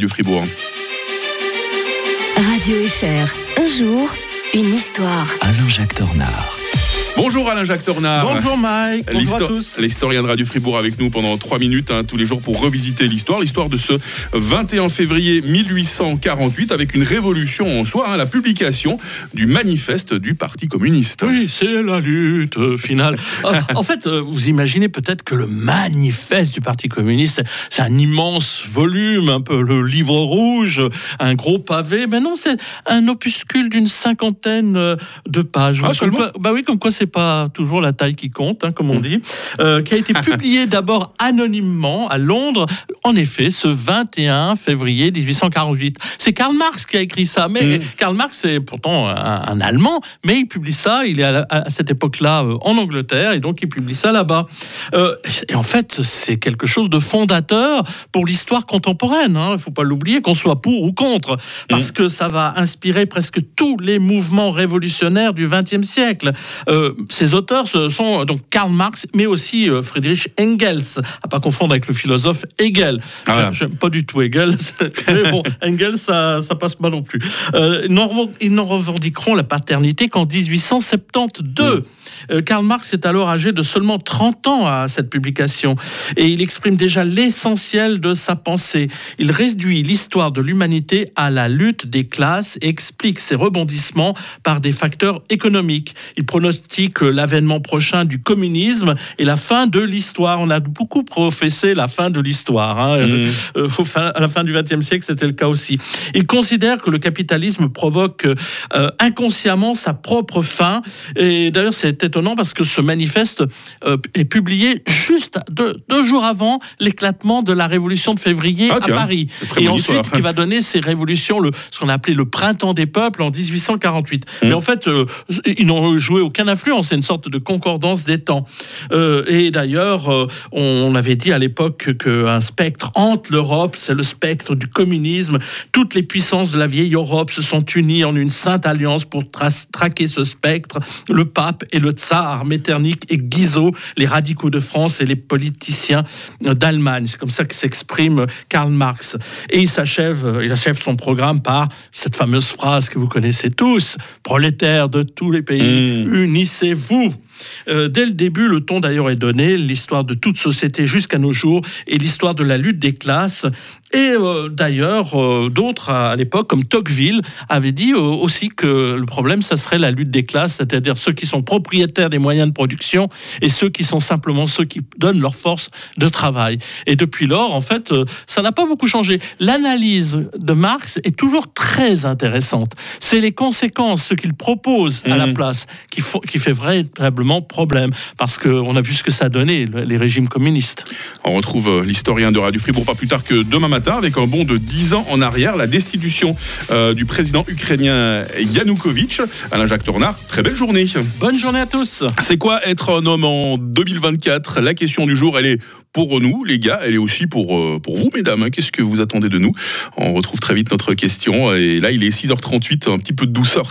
du Fribourg. Radio FR, un jour, une histoire. Alain-Jacques Tornard. Bonjour Alain-Jacques Tornard. Bonjour Mike, bonjour à tous. L'historien de Radio Fribourg avec nous pendant trois minutes, hein, tous les jours pour revisiter l'histoire. L'histoire de ce 21 février 1848 avec une révolution en soi, hein, la publication du manifeste du Parti communiste. Oui, c'est la lutte finale. En fait, euh, vous imaginez peut-être que le manifeste du Parti communiste, c'est un immense volume, un peu le livre rouge, un gros pavé. Mais non, c'est un opuscule d'une cinquantaine euh, de pages. Ah, seulement bah oui, comme quoi c'est pas toujours la taille qui compte, hein, comme on dit, euh, qui a été publié d'abord anonymement à Londres, en effet, ce 21 février 1848. C'est Karl Marx qui a écrit ça, mais Mm. Karl Marx est pourtant un, un Allemand, mais il publie ça, il est à, la- à cette époque-là euh, en Angleterre, et donc il publie ça là-bas. Euh, et en fait, c'est quelque chose de fondateur pour l'histoire contemporaine, hein, il faut pas l'oublier, qu'on soit pour ou contre, parce que ça va inspirer presque tous les mouvements révolutionnaires du XXe siècle. Euh, ces auteurs ce sont euh, donc Karl Marx, mais aussi Friedrich Engels, à pas confondre avec le philosophe Hegel. Ah, voilà. J'aime pas du tout Hegel, mais bon, Engels, ça, ça passe pas non plus. Euh, ils n'en revendiqueront la paternité qu'en 1872. Euh, Karl Marx est alors âgé de seulement 30 ans à cette publication et il exprime déjà l'essentiel de sa pensée. Il réduit l'histoire de l'humanité à la lutte des classes et explique ses rebondissements par des facteurs économiques. Il pronostique l'avènement prochain du communisme et la fin de l'histoire. On a beaucoup professé la fin de l'histoire. Hein. Euh, euh, au fin- à la fin du XXe siècle, c'était le cas aussi. Il considère que le capitalisme provoque euh, inconsciemment sa propre fin. Et d'ailleurs, c'est étonnant parce que ce manifeste euh, est publié juste deux, deux jours avant l'éclatement de la révolution de février Ah, à Paris. Et ensuite, qui va donner ces révolutions, le, ce qu'on a appelé le printemps des peuples en 1848. Mmh. Mais en fait, euh, ils n'ont joué aucune influence. C'est une sorte de concordance des temps. Euh, et d'ailleurs, euh, on avait dit à l'époque qu'un spectre hante l'Europe, c'est le spectre du communisme. Toutes les puissances de la vieille Europe se sont unies en une sainte alliance pour tra- traquer ce spectre. Le pape et le tsar, Metternich et Guizot, les radicaux de France et les politiciens d'Allemagne. C'est comme ça que s'exprime Karl Marx. Et il s'achève, il achève son programme par cette fameuse phrase que vous connaissez tous, prolétaires de tous les pays, Mmh. unissez-vous. Euh, dès le début, le ton d'ailleurs est donné, l'histoire de toute société jusqu'à nos jours et l'histoire de la lutte des classes. Et euh, d'ailleurs, euh, d'autres à, à l'époque, comme Tocqueville, avaient dit euh, aussi que le problème, ça serait la lutte des classes, c'est-à-dire ceux qui sont propriétaires des moyens de production et ceux qui sont simplement ceux qui donnent leur force de travail. Et depuis lors, en fait, ça n'a pas beaucoup changé. L'analyse de Marx est toujours très intéressante. C'est les conséquences, ce qu'il propose à la Mhm. place, qui, qui fait véritablement problème, parce qu'on a vu ce que ça a donné, le- les régimes communistes. On retrouve l'historien de Radio Fribourg pas plus tard que demain matin avec un bond de 10 ans en arrière, la destitution euh, du président ukrainien Yanukovych. Alain-Jacques Tornard, très belle journée. Bonne journée à tous C'est quoi être un homme en 2024 La question du jour, elle est pour nous, les gars, elle est aussi pour, euh, pour vous, mesdames. hein. Qu'est-ce que vous attendez de nous? On retrouve très vite notre question. Et là, il est 6h38, un petit peu de douceur